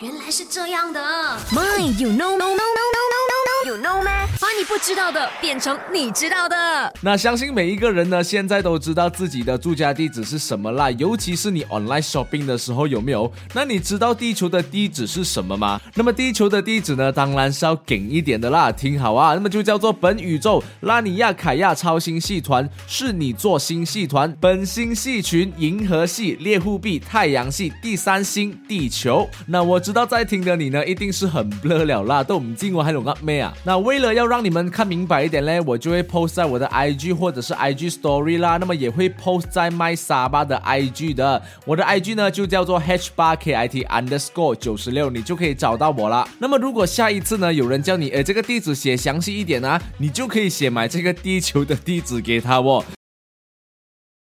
原来是这样的。My, you know, no, no, 不知道的变成你知道的。那相信每一个人呢，现在都知道自己的住家地址是什么啦。尤其是你 online shopping 的时候，有没有？那你知道地球的地址是什么吗？那么地球的地址呢，当然是要紧一点的啦。听好啊，那么就叫做本宇宙拉尼亚凯亚超星系团是你座星系团本星系群银河系猎户臂太阳系第三星地球。那我知道在听的你呢，一定是很 blur 了啦，都唔知我还有个咩啊？那为了要让你们看明白一点嘞，我就会 post 在我的 IG 或者是 IG Story 啦，那么也会 post 在麦沙巴的 IG 的。我的 IG 呢就叫做 h 八 kit underscore 九十六，你就可以找到我了。那么如果下一次呢有人叫你，诶这个地址写详细一点啊，你就可以写买这个地球的地址给他哦。